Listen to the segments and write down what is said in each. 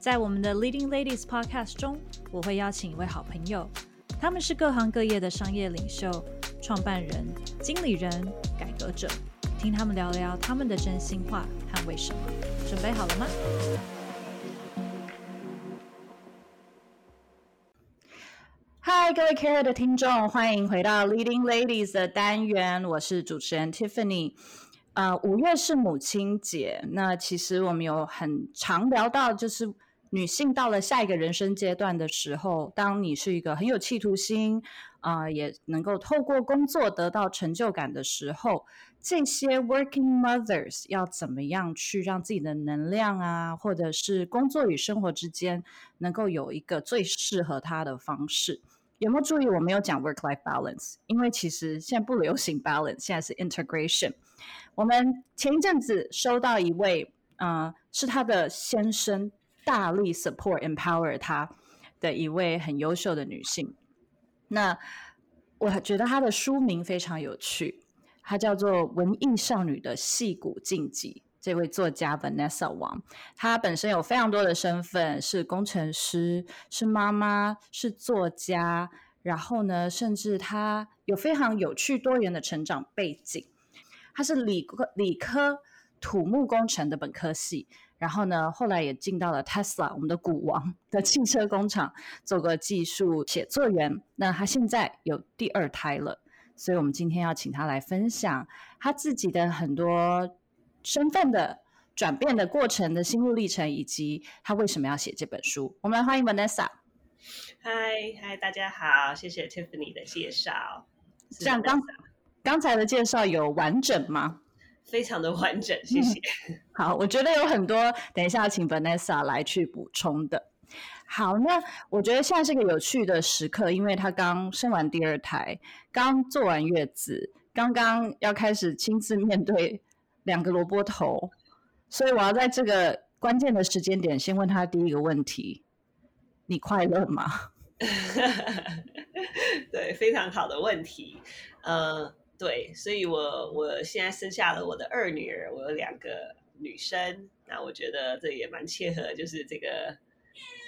在我们的 Leading Ladies Podcast 中，我会邀请一位好朋友，他们是各行各业的商业领袖、创办人、经理人、改革者，听他们聊聊他们的真心话和为什么。准备好了吗？嗨，各位 Care 的听众，欢迎回到 Leading Ladies 的单元，我是主持人 Tiffany。呃，五月是母亲节，那其实我们有很常聊到，就是。女性到了下一个人生阶段的时候，当你是一个很有企图心，啊，也能够透过工作得到成就感的时候，这些 working mothers 要怎么样去让自己的能量啊，或者是工作与生活之间能够有一个最适合她的方式？有没有注意我没有讲 work life balance？因为其实现在不流行 balance，现在是 integration。我们前一阵子收到一位，呃，是他的先生。大力 support empower 她的一位很优秀的女性。那我觉得她的书名非常有趣，她叫做《文艺少女的戏骨禁忌》。这位作家 Vanessa 王她本身有非常多的身份，是工程师，是妈妈，是作家。然后呢，甚至她有非常有趣多元的成长背景。她是理科理科土木工程的本科系。然后呢，后来也进到了 Tesla，我们的股王的汽车工厂做个技术写作员。那他现在有第二胎了，所以我们今天要请他来分享他自己的很多身份的转变的过程的心路历程，以及他为什么要写这本书。我们来欢迎 Vanessa。嗨嗨，大家好，谢谢 Tiffany 的介绍。这样刚刚才的介绍有完整吗？非常的完整，谢谢。好，我觉得有很多，等一下请 Vanessa 来去补充的。好，那我觉得现在是个有趣的时刻，因为她刚生完第二胎，刚做完月子，刚刚要开始亲自面对两个萝卜头，所以我要在这个关键的时间点，先问她第一个问题：你快乐吗？对，非常好的问题。呃。对，所以我我现在生下了我的二女儿，我有两个女生，那我觉得这也蛮切合，就是这个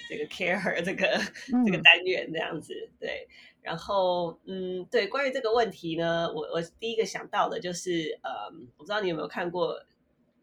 这个 care 这个这个单元这样子。对，然后嗯，对，关于这个问题呢，我我第一个想到的就是，呃，我不知道你有没有看过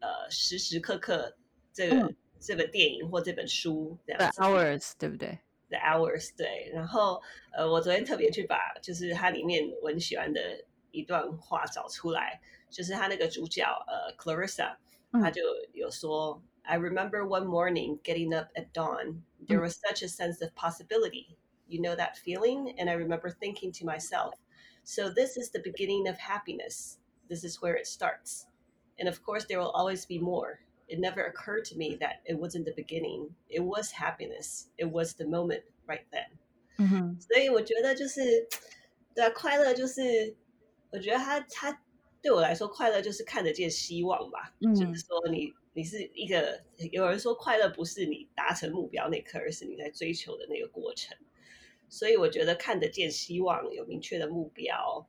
呃时时刻刻这个这本电影或这本书这样子，Hours 对不对？The Hours 对，然后呃，我昨天特别去把就是它里面我很喜欢的。一段话找出来，就是他那个主角呃，Clarissa，他就有说，I remember one morning getting up at dawn, there was such a sense of possibility. You know that feeling? And I remember thinking to myself, so this is the beginning of happiness. This is where it starts. And of course, there will always be more. It never occurred to me that it wasn't the beginning. It was happiness. It was the moment right then. 嗯哼，所以我觉得就是，对啊，快乐就是 我觉得他他对我来说，快乐就是看得见希望吧。就是说，你你是一个有人说，快乐不是你达成目标那刻，而是你在追求的那个过程。所以我觉得看得见希望，有明确的目标，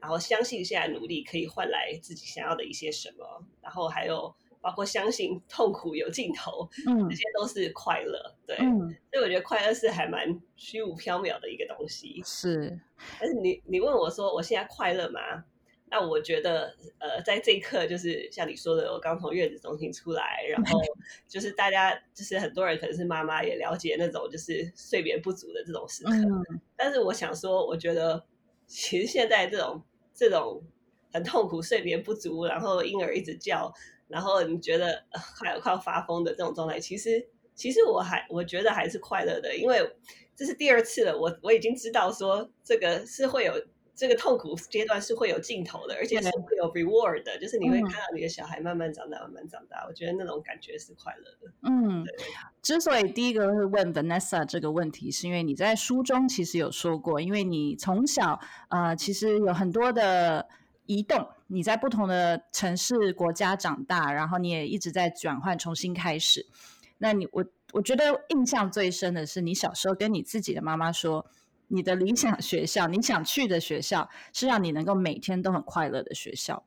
然后相信现在努力可以换来自己想要的一些什么，然后还有包括相信痛苦有尽头，嗯，这些都是快乐。对，所以我觉得快乐是还蛮虚无缥缈的一个东西。是。但是你你问我说我现在快乐吗？那我觉得呃，在这一刻就是像你说的，我刚从月子中心出来，然后 就是大家就是很多人可能是妈妈也了解那种就是睡眠不足的这种时刻。但是我想说，我觉得其实现在这种这种很痛苦睡眠不足，然后婴儿一直叫，然后你觉得快要快要发疯的这种状态，其实其实我还我觉得还是快乐的，因为。这是第二次了，我我已经知道说这个是会有这个痛苦阶段是会有尽头的，而且是会有 reward 的，就是你会看到你的小孩慢慢长大，慢慢长大。我觉得那种感觉是快乐的。嗯，之所以第一个会问 Vanessa 这个问题，是因为你在书中其实有说过，因为你从小呃其实有很多的移动，你在不同的城市国家长大，然后你也一直在转换，重新开始。那你我我觉得印象最深的是，你小时候跟你自己的妈妈说。你的理想学校，你想去的学校，是让你能够每天都很快乐的学校。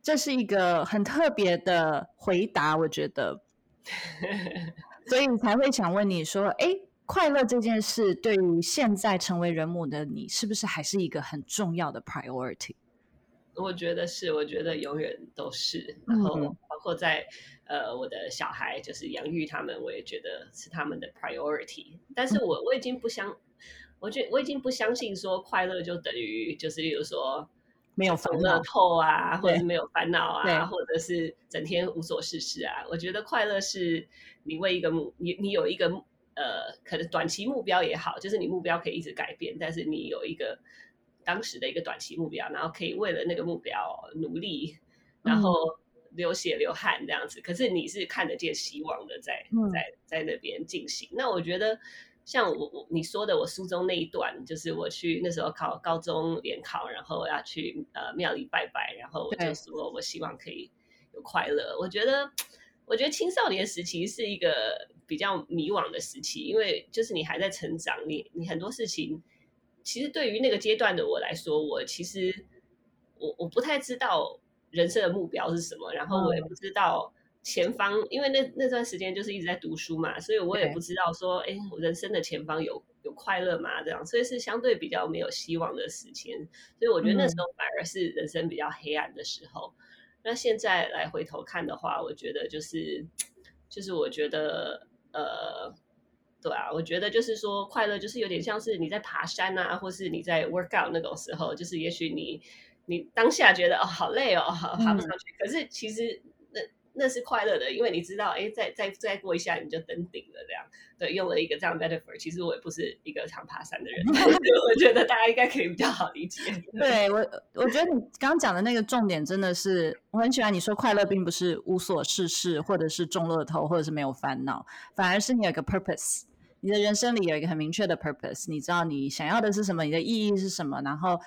这是一个很特别的回答，我觉得。所以才会想问你说：“哎，快乐这件事，对于现在成为人母的你，是不是还是一个很重要的 priority？” 我觉得是，我觉得永远都是。然后，包括在呃我的小孩，就是养育他们，我也觉得是他们的 priority。但是我我已经不相。我觉我已经不相信说快乐就等于就是，例如说没有烦恼透啊，或者是没有烦恼啊，或者是整天无所事事啊。我觉得快乐是你为一个目，你你有一个呃，可能短期目标也好，就是你目标可以一直改变，但是你有一个当时的一个短期目标，然后可以为了那个目标努力，然后流血流汗这样子。可是你是看得见希望的，在在在那边进行。那我觉得。像我我你说的，我书中那一段，就是我去那时候考高中联考，然后要去呃庙里拜拜，然后我就说我希望可以有快乐。我觉得，我觉得青少年时期是一个比较迷惘的时期，因为就是你还在成长，你你很多事情，其实对于那个阶段的我来说，我其实我我不太知道人生的目标是什么，然后我也不知道。前方，因为那那段时间就是一直在读书嘛，所以我也不知道说，哎，我人生的前方有有快乐吗？这样，所以是相对比较没有希望的时间，所以我觉得那时候反而是人生比较黑暗的时候。那现在来回头看的话，我觉得就是，就是我觉得，呃，对啊，我觉得就是说，快乐就是有点像是你在爬山啊，或是你在 work out 那种时候，就是也许你你当下觉得哦好累哦，爬不上去，可是其实。那那是快乐的，因为你知道，哎，再再再过一下你就登顶了，这样。对，用了一个这样 metaphor。其实我也不是一个常爬山的人，我觉得大家应该可以比较好理解。对我，我觉得你刚刚讲的那个重点真的是，我很喜欢你说快乐并不是无所事事，或者是中乐透，或者是没有烦恼，反而是你有一个 purpose，你的人生里有一个很明确的 purpose，你知道你想要的是什么，你的意义是什么，然后。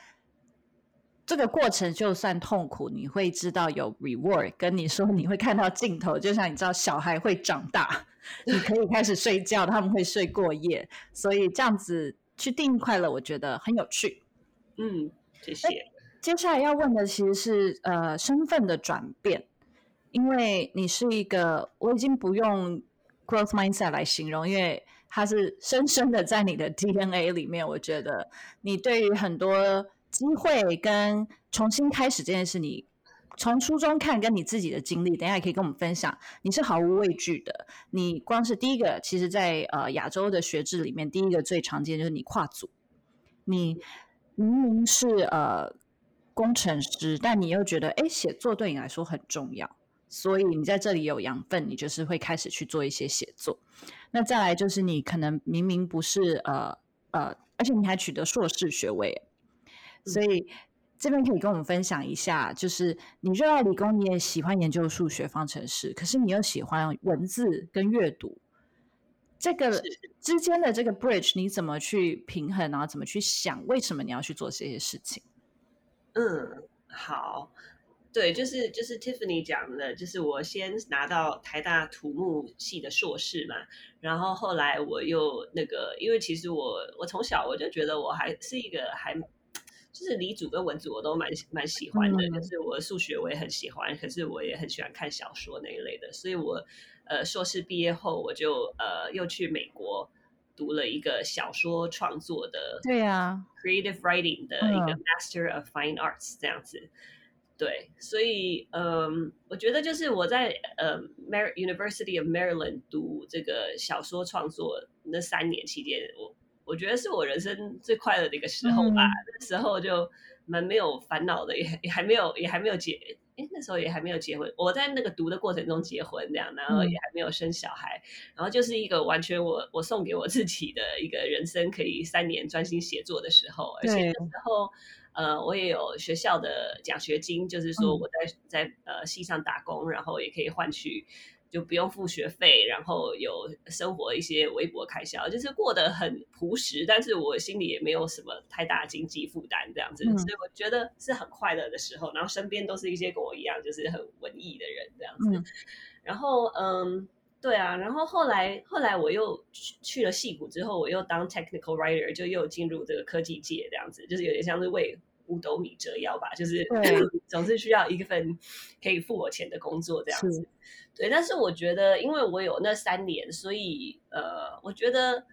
这个过程就算痛苦，你会知道有 reward。跟你说你会看到尽头，就像你知道小孩会长大，你可以开始睡觉，他们会睡过夜。所以这样子去定义快乐，我觉得很有趣。嗯，谢谢。接下来要问的其实是呃身份的转变，因为你是一个，我已经不用 growth mindset 来形容，因为它是深深的在你的 DNA 里面。我觉得你对于很多。机会跟重新开始这件事，你从初中看，跟你自己的经历，等一下也可以跟我们分享。你是毫无畏惧的。你光是第一个，其实，在呃亚洲的学制里面，第一个最常见就是你跨组。你明明是呃工程师，但你又觉得哎写作对你来说很重要，所以你在这里有养分，你就是会开始去做一些写作。那再来就是你可能明明不是呃呃，而且你还取得硕士学位。所以这边可以跟我们分享一下，就是你热爱理工，你也喜欢研究数学方程式，可是你又喜欢文字跟阅读，这个之间的这个 bridge 你怎么去平衡，然后怎么去想，为什么你要去做这些事情？嗯，好，对，就是就是 Tiffany 讲的，就是我先拿到台大土木系的硕士嘛，然后后来我又那个，因为其实我我从小我就觉得我还是一个还。就是理组跟文组我都蛮蛮喜欢的，就是我数学我也很喜欢，可是我也很喜欢看小说那一类的，所以我呃硕士毕业后我就呃又去美国读了一个小说创作的，对呀，creative writing 的一个 Master of Fine Arts 这样子，对，所以嗯，我觉得就是我在呃 Mar University of Maryland 读这个小说创作那三年期间，我。我觉得是我人生最快乐的一个时候吧，那时候就蛮没有烦恼的，也也还没有也还没有结，哎，那时候也还没有结婚，我在那个读的过程中结婚这样，然后也还没有生小孩，然后就是一个完全我我送给我自己的一个人生可以三年专心写作的时候，而且那时候呃我也有学校的奖学金，就是说我在在呃系上打工，然后也可以换取。就不用付学费，然后有生活一些微薄开销，就是过得很朴实，但是我心里也没有什么太大经济负担这样子，所以我觉得是很快乐的时候。然后身边都是一些跟我一样就是很文艺的人这样子。然后嗯，对啊，然后后来后来我又去了戏谷之后，我又当 technical writer，就又进入这个科技界这样子，就是有点像是为五斗米折腰吧，就是 总是需要一份可以付我钱的工作这样子。对，但是我觉得，因为我有那三年，所以呃，我觉得，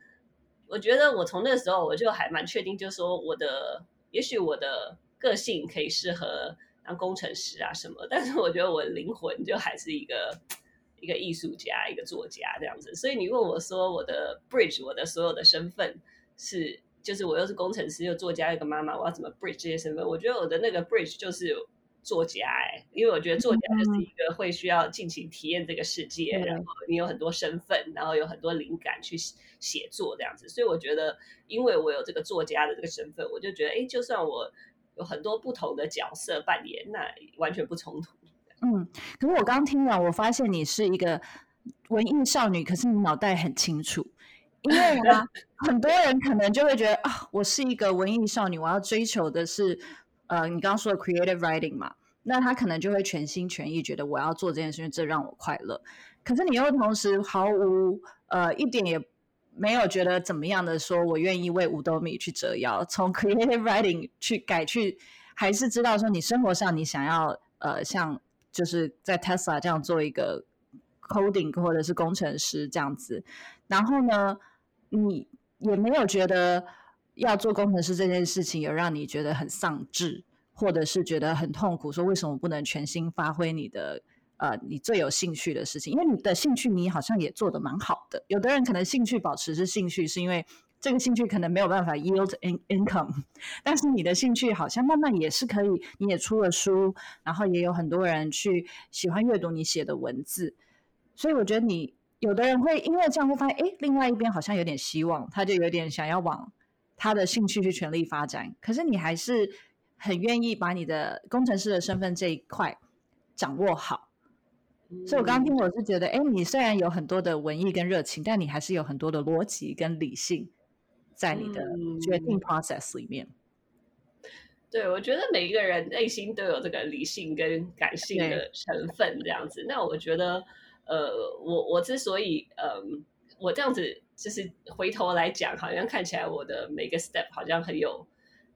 我觉得我从那时候我就还蛮确定，就是说我的，也许我的个性可以适合当工程师啊什么，但是我觉得我的灵魂就还是一个一个艺术家，一个作家这样子。所以你问我说，我的 bridge，我的所有的身份是，就是我又是工程师，又作家，一个妈妈，我要怎么 bridge 这些身份？我觉得我的那个 bridge 就是。作家哎，因为我觉得作家就是一个会需要尽情体验这个世界，然后你有很多身份，然后有很多灵感去写作这样子。所以我觉得，因为我有这个作家的这个身份，我就觉得，哎，就算我有很多不同的角色扮演，那完全不冲突。嗯，可是我刚听了，我发现你是一个文艺少女，可是你脑袋很清楚。因为呢，很多人可能就会觉得啊，我是一个文艺少女，我要追求的是。呃，你刚刚说的 creative writing 嘛，那他可能就会全心全意觉得我要做这件事情，这让我快乐。可是你又同时毫无呃一点也没有觉得怎么样的，说我愿意为五斗米去折腰，从 creative writing 去改去，还是知道说你生活上你想要呃像就是在 Tesla 这样做一个 coding 或者是工程师这样子，然后呢，你也没有觉得。要做工程师这件事情，有让你觉得很丧志，或者是觉得很痛苦？说为什么不能全心发挥你的呃你最有兴趣的事情？因为你的兴趣你好像也做得蛮好的。有的人可能兴趣保持是兴趣，是因为这个兴趣可能没有办法 yield in income，但是你的兴趣好像慢慢也是可以。你也出了书，然后也有很多人去喜欢阅读你写的文字，所以我觉得你有的人会因为这样会发现，哎，另外一边好像有点希望，他就有点想要往。他的兴趣去全力发展，可是你还是很愿意把你的工程师的身份这一块掌握好。所以我刚刚听，我是觉得，哎，你虽然有很多的文艺跟热情，但你还是有很多的逻辑跟理性在你的决定 process 里面。对，我觉得每一个人内心都有这个理性跟感性的成分，这样子。那我觉得，呃，我我之所以，嗯，我这样子。就是回头来讲，好像看起来我的每个 step 好像很有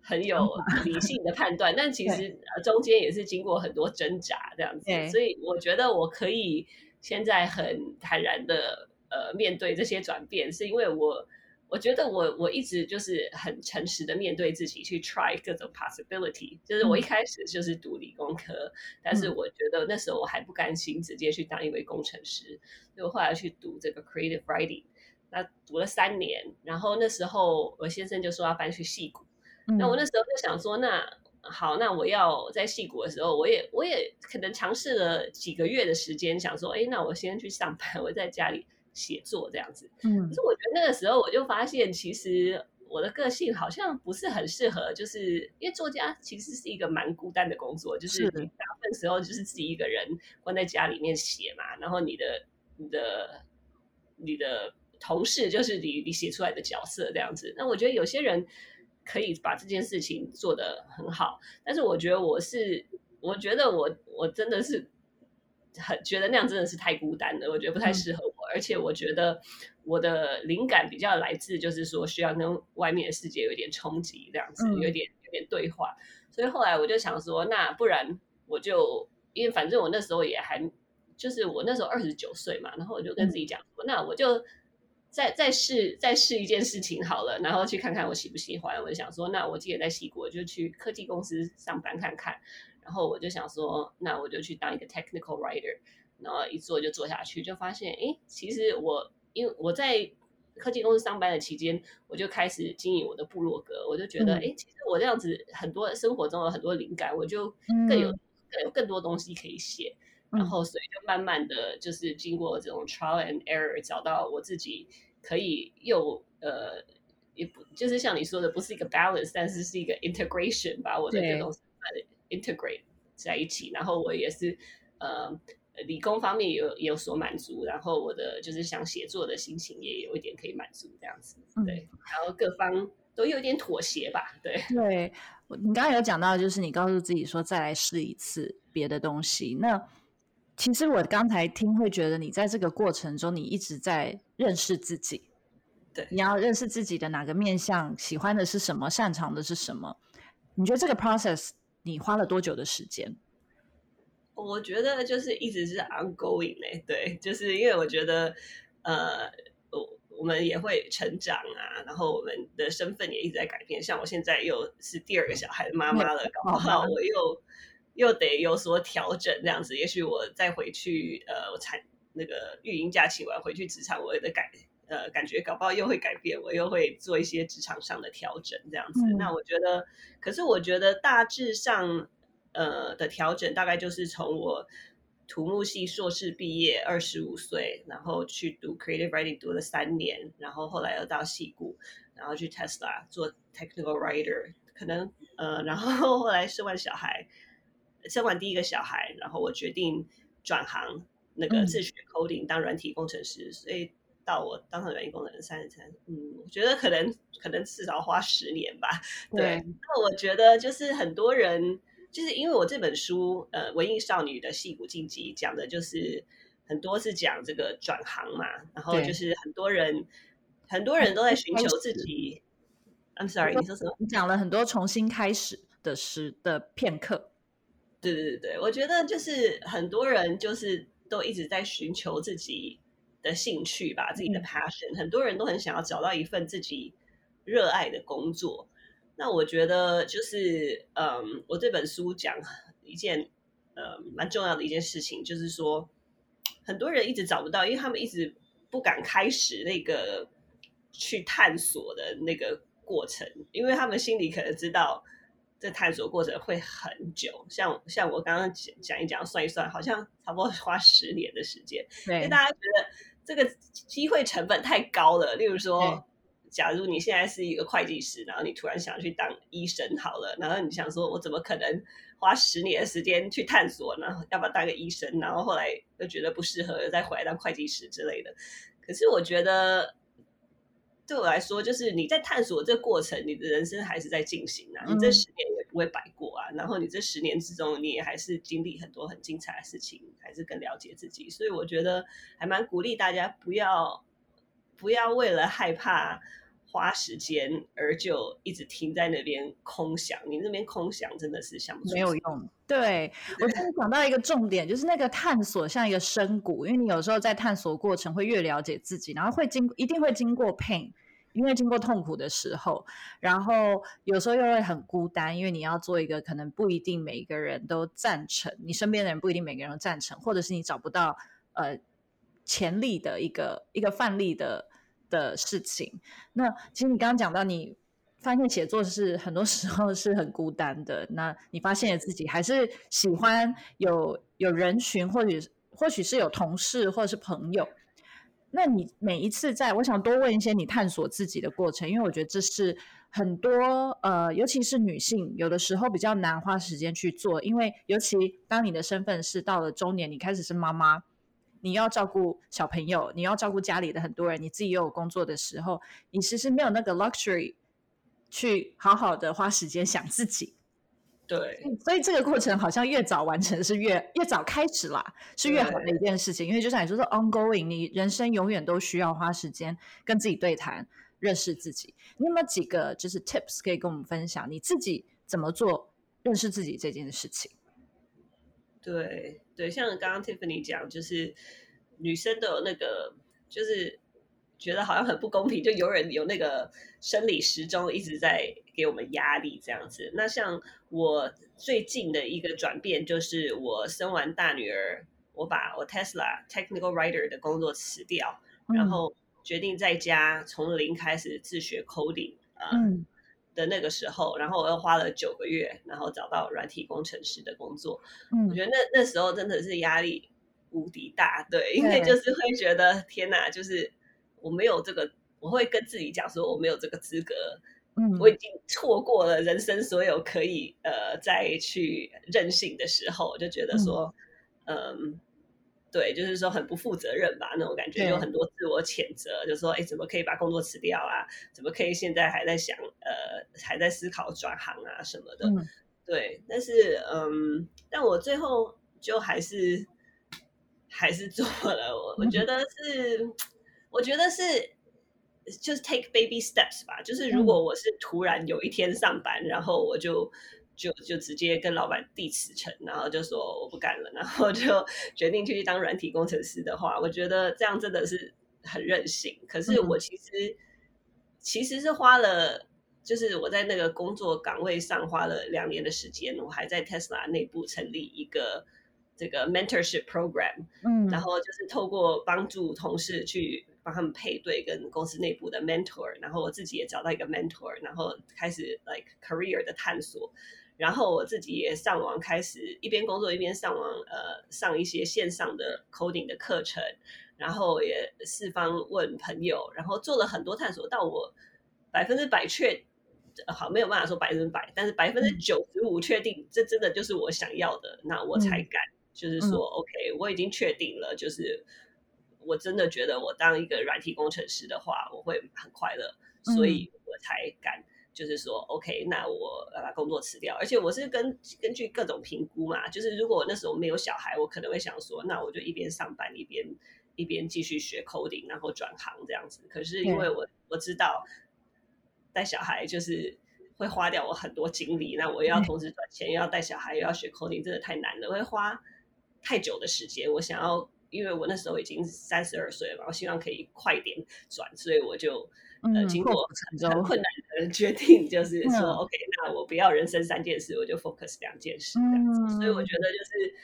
很有理性的判断，但其实中间也是经过很多挣扎这样子。所以我觉得我可以现在很坦然的呃面对这些转变，是因为我我觉得我我一直就是很诚实的面对自己，去 try 各种 possibility。就是我一开始就是读理工科，但是我觉得那时候我还不甘心直接去当一位工程师，所以我后来去读这个 creative writing。那读了三年，然后那时候我先生就说要搬去戏谷，那我那时候就想说，那好，那我要在戏谷的时候，我也我也可能尝试了几个月的时间，想说，哎，那我先去上班，我在家里写作这样子。嗯，可是我觉得那个时候我就发现，其实我的个性好像不是很适合，就是因为作家其实是一个蛮孤单的工作，就是你大部分时候就是自己一个人关在家里面写嘛，然后你的你的你的。同事就是你，你写出来的角色这样子。那我觉得有些人可以把这件事情做得很好，但是我觉得我是，我觉得我我真的是很觉得那样真的是太孤单了，我觉得不太适合我。而且我觉得我的灵感比较来自，就是说需要跟外面的世界有点冲击，这样子有点有点对话。所以后来我就想说，那不然我就因为反正我那时候也还就是我那时候二十九岁嘛，然后我就跟自己讲说，那我就。再再试再试一件事情好了，然后去看看我喜不喜欢。我就想说，那我既然在西国，就去科技公司上班看看。然后我就想说，那我就去当一个 technical writer。然后一做就做下去，就发现，哎，其实我因为我在科技公司上班的期间，我就开始经营我的部落格。我就觉得，哎，其实我这样子很多生活中有很多灵感，我就更有更有更多东西可以写。然后所以就慢慢的就是经过这种 trial and error，找到我自己可以又呃也不就是像你说的，不是一个 balance，但是是一个 integration，把我的各种 integrate 在一起。然后我也是呃理工方面有也有所满足，然后我的就是想写作的心情也有一点可以满足这样子。对，然后各方。都有点妥协吧，对对，你刚刚有讲到，就是你告诉自己说再来试一次别的东西。那其实我刚才听会觉得，你在这个过程中，你一直在认识自己。对，你要认识自己的哪个面向，喜欢的是什么，擅长的是什么？你觉得这个 process 你花了多久的时间？我觉得就是一直是 ongoing 嘞，对，就是因为我觉得呃。我我们也会成长啊，然后我们的身份也一直在改变。像我现在又是第二个小孩的妈妈了，搞不好我又又得有所调整，这样子。也许我再回去，呃，我产那个育婴假期完回去职场，我的改呃感觉搞不好又会改变，我又会做一些职场上的调整，这样子。那我觉得，可是我觉得大致上，呃的调整大概就是从我。土木系硕士毕业，二十五岁，然后去读 creative writing，读了三年，然后后来又到戏谷，然后去 Tesla 做 technical writer，可能呃，然后后来生完小孩，生完第一个小孩，然后我决定转行那个自学 coding 当软体工程师，所以到我当上软体工程师三十三，嗯，我觉得可能可能至少花十年吧。对，那我觉得就是很多人。就是因为我这本书，呃，文艺少女的戏骨晋级，讲的就是很多是讲这个转行嘛，然后就是很多人，很多人都在寻求自己。I'm sorry，你说什么？你讲了很多重新开始的时的片刻。对对对对，我觉得就是很多人就是都一直在寻求自己的兴趣吧，自己的 passion。很多人都很想要找到一份自己热爱的工作。那我觉得就是，嗯，我这本书讲一件，呃，蛮重要的一件事情，就是说，很多人一直找不到，因为他们一直不敢开始那个去探索的那个过程，因为他们心里可能知道这探索过程会很久，像像我刚刚讲讲一讲，算一算，好像差不多花十年的时间，因为大家觉得这个机会成本太高了，例如说。假如你现在是一个会计师，然后你突然想去当医生，好了，然后你想说，我怎么可能花十年的时间去探索然后？要不要当个医生？然后后来又觉得不适合，再回来当会计师之类的。可是我觉得，对我来说，就是你在探索这个过程，你的人生还是在进行啊。你这十年也不会白过啊。然后你这十年之中，你也还是经历很多很精彩的事情，还是更了解自己。所以我觉得还蛮鼓励大家不要。不要为了害怕花时间而就一直停在那边空想，你那边空想真的是想不出没有用。对我刚讲到一个重点，就是那个探索像一个深谷，因为你有时候在探索过程会越了解自己，然后会经一定会经过 pain，因为经过痛苦的时候，然后有时候又会很孤单，因为你要做一个可能不一定每个人都赞成，你身边的人不一定每个人都赞成，或者是你找不到呃。潜力的一个一个范例的的事情。那其实你刚刚讲到，你发现写作是很多时候是很孤单的。那你发现了自己还是喜欢有有人群，或许或许是有同事或者是朋友。那你每一次在，我想多问一些你探索自己的过程，因为我觉得这是很多呃，尤其是女性，有的时候比较难花时间去做，因为尤其当你的身份是到了中年，你开始是妈妈。你要照顾小朋友，你要照顾家里的很多人，你自己又有工作的时候，你其实没有那个 luxury 去好好的花时间想自己。对，所以这个过程好像越早完成是越越早开始啦，是越好的一件事情。因为就像你说的 ongoing，你人生永远都需要花时间跟自己对谈，认识自己。你有没有几个就是 tips 可以跟我们分享？你自己怎么做认识自己这件事情？对对，像刚刚 Tiffany 讲，就是女生都有那个，就是觉得好像很不公平，就有人有那个生理时钟一直在给我们压力这样子。那像我最近的一个转变，就是我生完大女儿，我把我 Tesla Technical Writer 的工作辞掉，然后决定在家从零开始自学 coding 啊。的那个时候，然后我又花了九个月，然后找到软体工程师的工作。嗯，我觉得那那时候真的是压力无敌大，对，因为就是会觉得天哪，就是我没有这个，我会跟自己讲说我没有这个资格，嗯，我已经错过了人生所有可以呃再去任性的时候，我就觉得说，嗯。对，就是说很不负责任吧，那种感觉有很多自我谴责，就说哎，怎么可以把工作辞掉啊？怎么可以现在还在想呃，还在思考转行啊什么的？对，但是嗯，但我最后就还是还是做了。我我觉得是，我觉得是就是 take baby steps 吧。就是如果我是突然有一天上班，然后我就。就就直接跟老板递辞呈，然后就说我不干了，然后就 决定去当软体工程师的话，我觉得这样真的是很任性。可是我其实其实是花了，就是我在那个工作岗位上花了两年的时间，我还在 Tesla 内部成立一个这个 mentorship program，嗯，然后就是透过帮助同事去帮他们配对跟公司内部的 mentor，然后我自己也找到一个 mentor，然后开始 like career 的探索。然后我自己也上网开始一边工作一边上网，呃，上一些线上的 coding 的课程，然后也四方问朋友，然后做了很多探索，到我百分之百确好没有办法说百分之百，但是百分之九十五确定这真的就是我想要的，那我才敢，就是说 OK，我已经确定了，就是我真的觉得我当一个软体工程师的话，我会很快乐，所以我才敢。就是说，OK，那我要把工作辞掉，而且我是根根据各种评估嘛。就是如果我那时候没有小孩，我可能会想说，那我就一边上班一边一边继续学 coding，然后转行这样子。可是因为我我知道带小孩就是会花掉我很多精力，那我又要同时赚钱，又要带小孩，又要学 coding，真的太难了，会花太久的时间。我想要，因为我那时候已经三十二岁了嘛，我希望可以快点转，所以我就。呃，经过很困难的决定，就是说，OK，那我不要人生三件事，我就 focus 两件事这样子。所以我觉得就是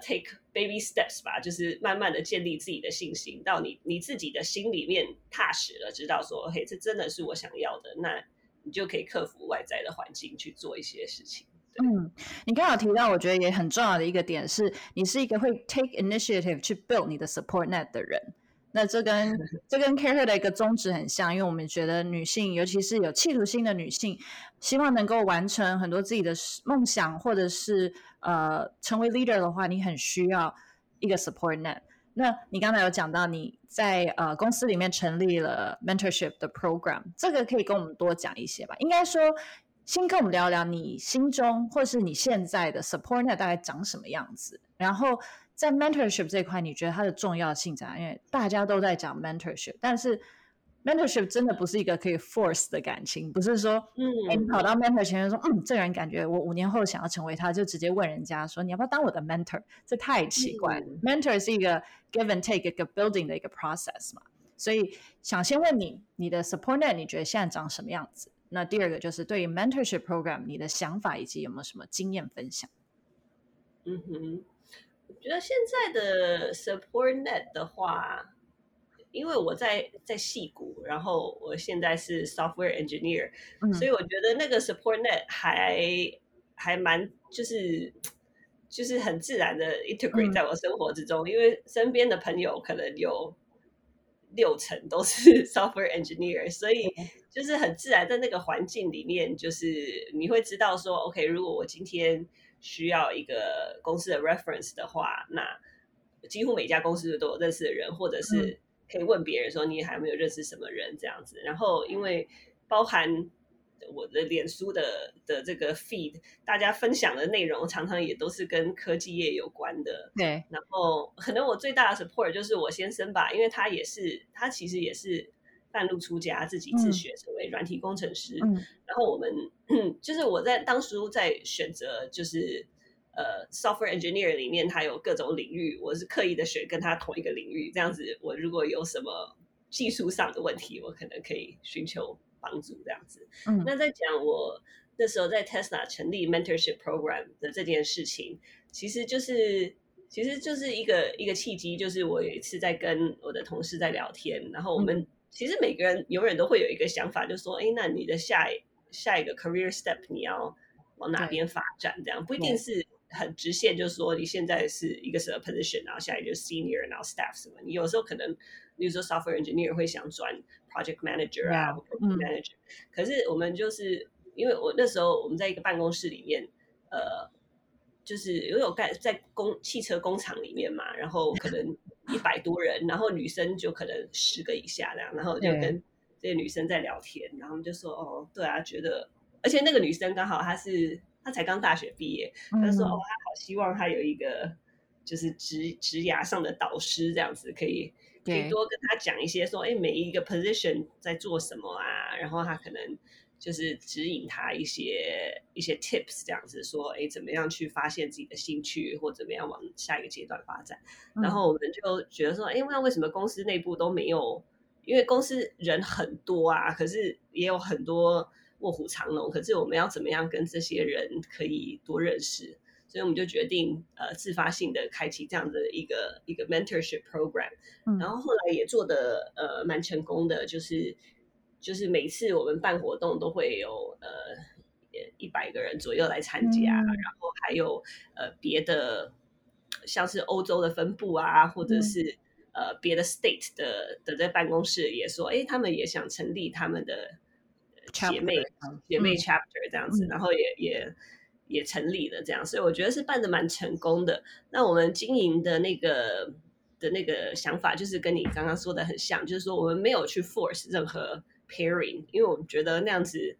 take baby steps 吧，就是慢慢的建立自己的信心，到你你自己的心里面踏实了，知道说，OK，这真的是我想要的，那你就可以克服外在的环境去做一些事情。嗯，你刚好提到，我觉得也很重要的一个点是，你是一个会 take initiative 去 build 你的 support net 的人。那这跟这跟 Care 的一个宗旨很像，因为我们觉得女性，尤其是有企图心的女性，希望能够完成很多自己的梦想，或者是呃成为 leader 的话，你很需要一个 support net。那你刚才有讲到你在呃公司里面成立了 mentorship 的 program，这个可以跟我们多讲一些吧？应该说，先跟我们聊聊你心中或是你现在的 support net 大概长什么样子，然后。在 mentorship 这块，你觉得它的重要性在哪？因为大家都在讲 mentorship，但是 mentorship 真的不是一个可以 force 的感情，不是说，嗯，你跑到 mentor 前面说，嗯，这个人感觉我五年后想要成为他，就直接问人家说，你要不要当我的 mentor？这太奇怪了。mentor 是一个 give and take 一个 building 的一个 process 嘛，所以想先问你，你的 support net 你觉得现在长什么样子？那第二个就是对于 mentorship program 你的想法以及有没有什么经验分享？嗯哼。我觉得现在的 support net 的话，因为我在在戏谷，然后我现在是 software engineer，所以我觉得那个 support net 还还蛮就是就是很自然的 integrate 在我生活之中，因为身边的朋友可能有六成都是 software engineer，所以就是很自然在那个环境里面，就是你会知道说，OK，如果我今天。需要一个公司的 reference 的话，那几乎每家公司都有认识的人，或者是可以问别人说你还没有认识什么人这样子。然后因为包含我的脸书的的这个 feed，大家分享的内容常常也都是跟科技业有关的。对，然后可能我最大的 support 就是我先生吧，因为他也是他其实也是。半路出家，自己自学成为软体工程师。嗯然后我们 就是我在当初在选择就是呃 software engineer 里面，它有各种领域，我是刻意的选跟他同一个领域，这样子我如果有什么技术上的问题，我可能可以寻求帮助这样子。那在讲我那时候在 Tesla 成立 mentorship program 的这件事情，其实就是其实就是一个一个契机，就是我有一次在跟我的同事在聊天，然后我们。其实每个人永远都会有一个想法，就说：“哎，那你的下下一个 career step 你要往哪边发展，这样不一定是很直线，就是说你现在是一个什么 position，然后下一个就是 senior，然后 staff 什么，你有时候可能，比如说 software engineer 会想转 project manager 啊，project manager，可是我们就是因为我那时候我们在一个办公室里面，呃。就是有有干在工汽车工厂里面嘛，然后可能一百多人，然后女生就可能十个以下这样，然后就跟这些女生在聊天，然后就说哦，对啊，觉得，而且那个女生刚好她是她才刚大学毕业，她说哦，她好希望她有一个就是职职涯上的导师这样子，可以可以多跟她讲一些说，哎，每一个 position 在做什么啊，然后她可能。就是指引他一些一些 tips，这样子说，哎，怎么样去发现自己的兴趣，或怎么样往下一个阶段发展。然后我们就觉得说，哎，那为什么公司内部都没有？因为公司人很多啊，可是也有很多卧虎藏龙。可是我们要怎么样跟这些人可以多认识？所以我们就决定呃自发性的开启这样的一个一个 mentorship program。然后后来也做的呃蛮成功的，就是。就是每次我们办活动都会有呃一百个人左右来参加，然后还有呃别的像是欧洲的分部啊，或者是呃别的 state 的的在办公室也说，哎，他们也想成立他们的姐妹姐妹 chapter 这样子，然后也也也成立了这样，所以我觉得是办的蛮成功的。那我们经营的那个的那个想法，就是跟你刚刚说的很像，就是说我们没有去 force 任何。pairing，因为我们觉得那样子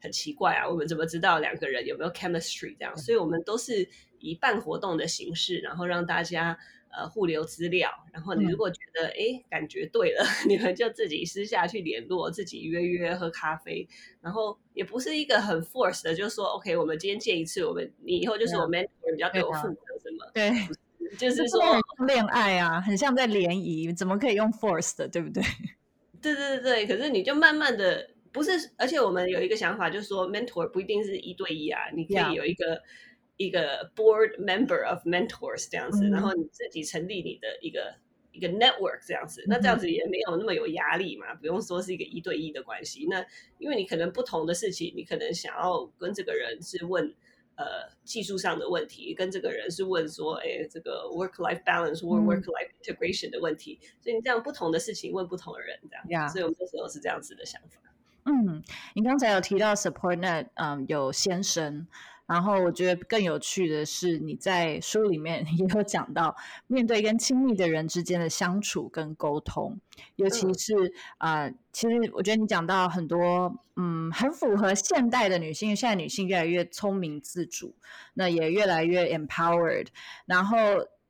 很奇怪啊，我们怎么知道两个人有没有 chemistry 这样？所以我们都是以办活动的形式，然后让大家呃互留资料，然后你如果觉得哎感觉对了，你们就自己私下去联络，自己约约喝咖啡，然后也不是一个很 force 的，就是说 OK，我们今天见一次，我们你以后就是我 mentor，你要对我负责什么？对，就是说恋爱啊，很像在联谊，怎么可以用 force 的，对不对？对对对对，可是你就慢慢的不是，而且我们有一个想法，就是说 mentor 不一定是一对一啊，你可以有一个一个 board member of mentors 这样子，然后你自己成立你的一个一个 network 这样子，那这样子也没有那么有压力嘛，不用说是一个一对一的关系。那因为你可能不同的事情，你可能想要跟这个人是问。呃，技术上的问题，跟这个人是问说，哎，这个 work life balance 或 work life integration 的问题，所以你这样不同的事情问不同的人，这样，所以我们这时候是这样子的想法。嗯，你刚才有提到 support net，嗯，有先生。然后我觉得更有趣的是，你在书里面 也有讲到，面对跟亲密的人之间的相处跟沟通，尤其是啊，其实我觉得你讲到很多，嗯，很符合现代的女性，现在女性越来越聪明自主，那也越来越 empowered。然后，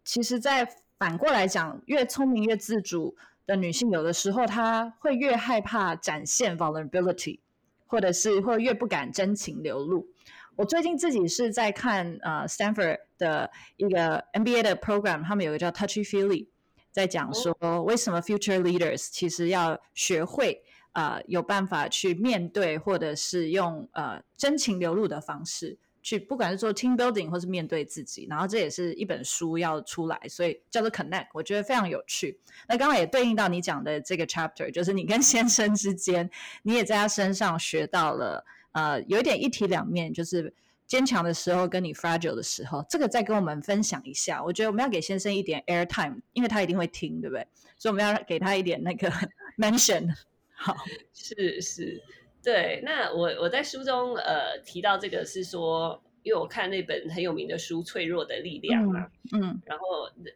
其实，在反过来讲，越聪明越自主的女性，有的时候她会越害怕展现 vulnerability，或者是或越不敢真情流露。我最近自己是在看呃 Stanford 的一个 MBA 的 program，他们有个叫 Touchy Feely，在讲说为什么 future leaders 其实要学会呃有办法去面对，或者是用呃真情流露的方式去，不管是做 team building 或是面对自己。然后这也是一本书要出来，所以叫做 Connect，我觉得非常有趣。那刚刚也对应到你讲的这个 chapter，就是你跟先生之间，你也在他身上学到了。呃，有一点一体两面，就是坚强的时候跟你 fragile 的时候，这个再跟我们分享一下。我觉得我们要给先生一点 air time，因为他一定会听，对不对？所以我们要给他一点那个 mention。好，是是，对。那我我在书中呃提到这个是说，因为我看那本很有名的书《脆弱的力量》嘛，嗯，然后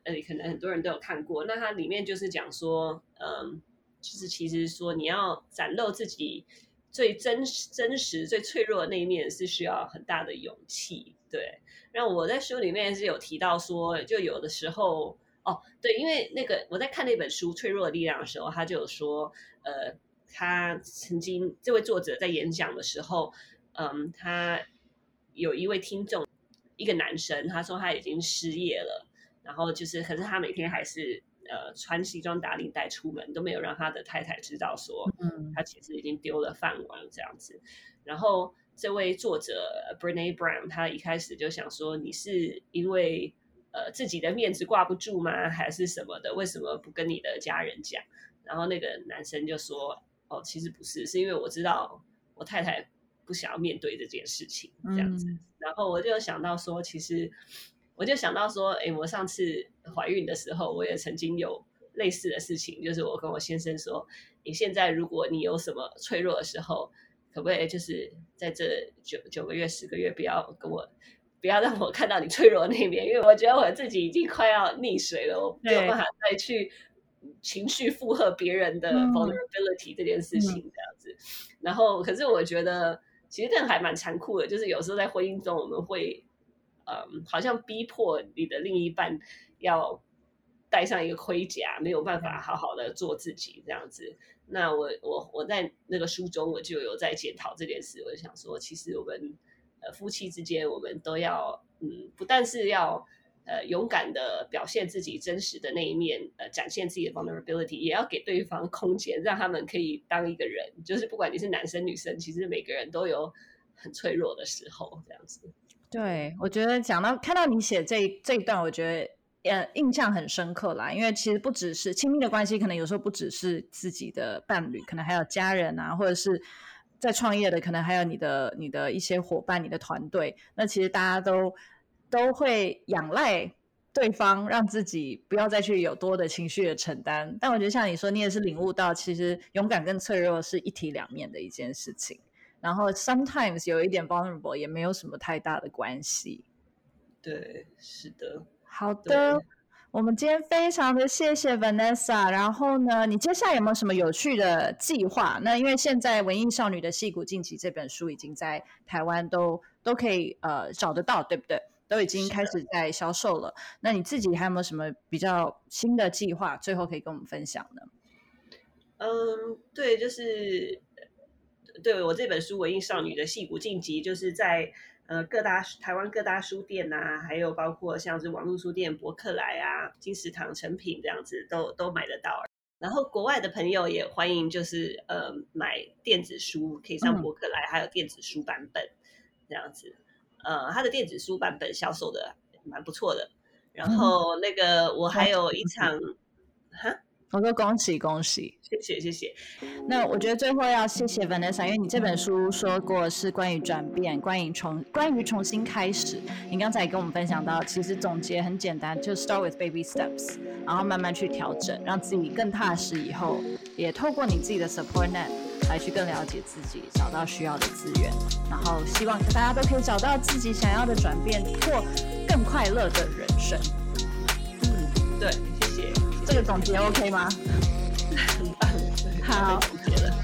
呃可能很多人都有看过。那它里面就是讲说，嗯，就是其实说你要展露自己。最真实、真实、最脆弱的那一面是需要很大的勇气。对，然后我在书里面是有提到说，就有的时候，哦，对，因为那个我在看那本书《脆弱的力量》的时候，他就有说，呃，他曾经这位作者在演讲的时候，嗯，他有一位听众，一个男生，他说他已经失业了，然后就是，可是他每天还是。呃，穿西装打领带出门都没有让他的太太知道，说他其实已经丢了饭碗这样子。然后这位作者 Brene Brown，他一开始就想说，你是因为呃自己的面子挂不住吗，还是什么的？为什么不跟你的家人讲？然后那个男生就说，哦，其实不是，是因为我知道我太太。不想要面对这件事情这样子。然后我就想到说，其实我就想到说，哎，我上次怀孕的时候，我也曾经有类似的事情，就是我跟我先生说，你现在如果你有什么脆弱的时候，可不可以就是在这九九个月、十个月，不要跟我。不要让我看到你脆弱那面，因为我觉得我自己已经快要溺水了，我没有办法再去情绪负荷别人的 vulnerability 这件事情这样子。然后，可是我觉得其实这样还蛮残酷的，就是有时候在婚姻中，我们会嗯，好像逼迫你的另一半要戴上一个盔甲，没有办法好好的做自己这样子。那我我我在那个书中我就有在检讨这件事，我就想说，其实我们。呃，夫妻之间，我们都要，嗯，不但是要，呃，勇敢的表现自己真实的那一面，呃，展现自己的 vulnerability，也要给对方空间，让他们可以当一个人。就是不管你是男生女生，其实每个人都有很脆弱的时候，这样子。对，我觉得讲到看到你写这这一段，我觉得呃印象很深刻啦。因为其实不只是亲密的关系，可能有时候不只是自己的伴侣，可能还有家人啊，或者是。在创业的可能还有你的你的一些伙伴、你的团队，那其实大家都都会仰赖对方，让自己不要再去有多的情绪的承担。但我觉得像你说，你也是领悟到，其实勇敢跟脆弱是一体两面的一件事情。然后 sometimes 有一点 vulnerable 也没有什么太大的关系。对，是的。好的。我们今天非常的谢谢 Vanessa，然后呢，你接下来有没有什么有趣的计划？那因为现在《文艺少女的戏骨晋级》这本书已经在台湾都都可以呃找得到，对不对？都已经开始在销售了。那你自己还有没有什么比较新的计划？最后可以跟我们分享呢？嗯，对，就是对我这本书《文艺少女的戏骨晋级》，就是在。呃，各大台湾各大书店呐，还有包括像是网络书店博客来啊、金石堂、成品这样子，都都买得到。然后国外的朋友也欢迎，就是呃买电子书，可以上博客来，还有电子书版本这样子。呃，它的电子书版本销售的蛮不错的。然后那个我还有一场，哈。我说恭喜恭喜，谢谢谢谢。那我觉得最后要谢谢 Vanessa，因为你这本书说过是关于转变，关于重关于重新开始。你刚才也跟我们分享到，其实总结很简单，就 start with baby steps，然后慢慢去调整，让自己更踏实。以后也透过你自己的 support net 来去更了解自己，找到需要的资源。然后希望大家都可以找到自己想要的转变，过更快乐的人生。嗯，对。这个总结 OK 吗？很棒，好，总结了。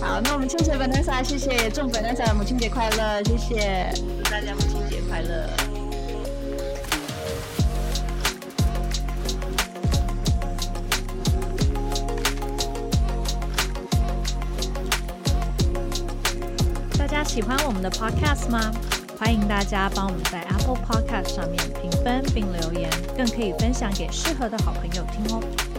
好，那我们谢谢 Vanessa，谢谢，祝 Vanessa 母亲节快乐，谢谢，祝大家母亲节快乐。大家喜欢我们的 Podcast 吗？欢迎大家帮我们在 Apple Podcast 上面评分并留言，更可以分享给适合的好朋友听哦。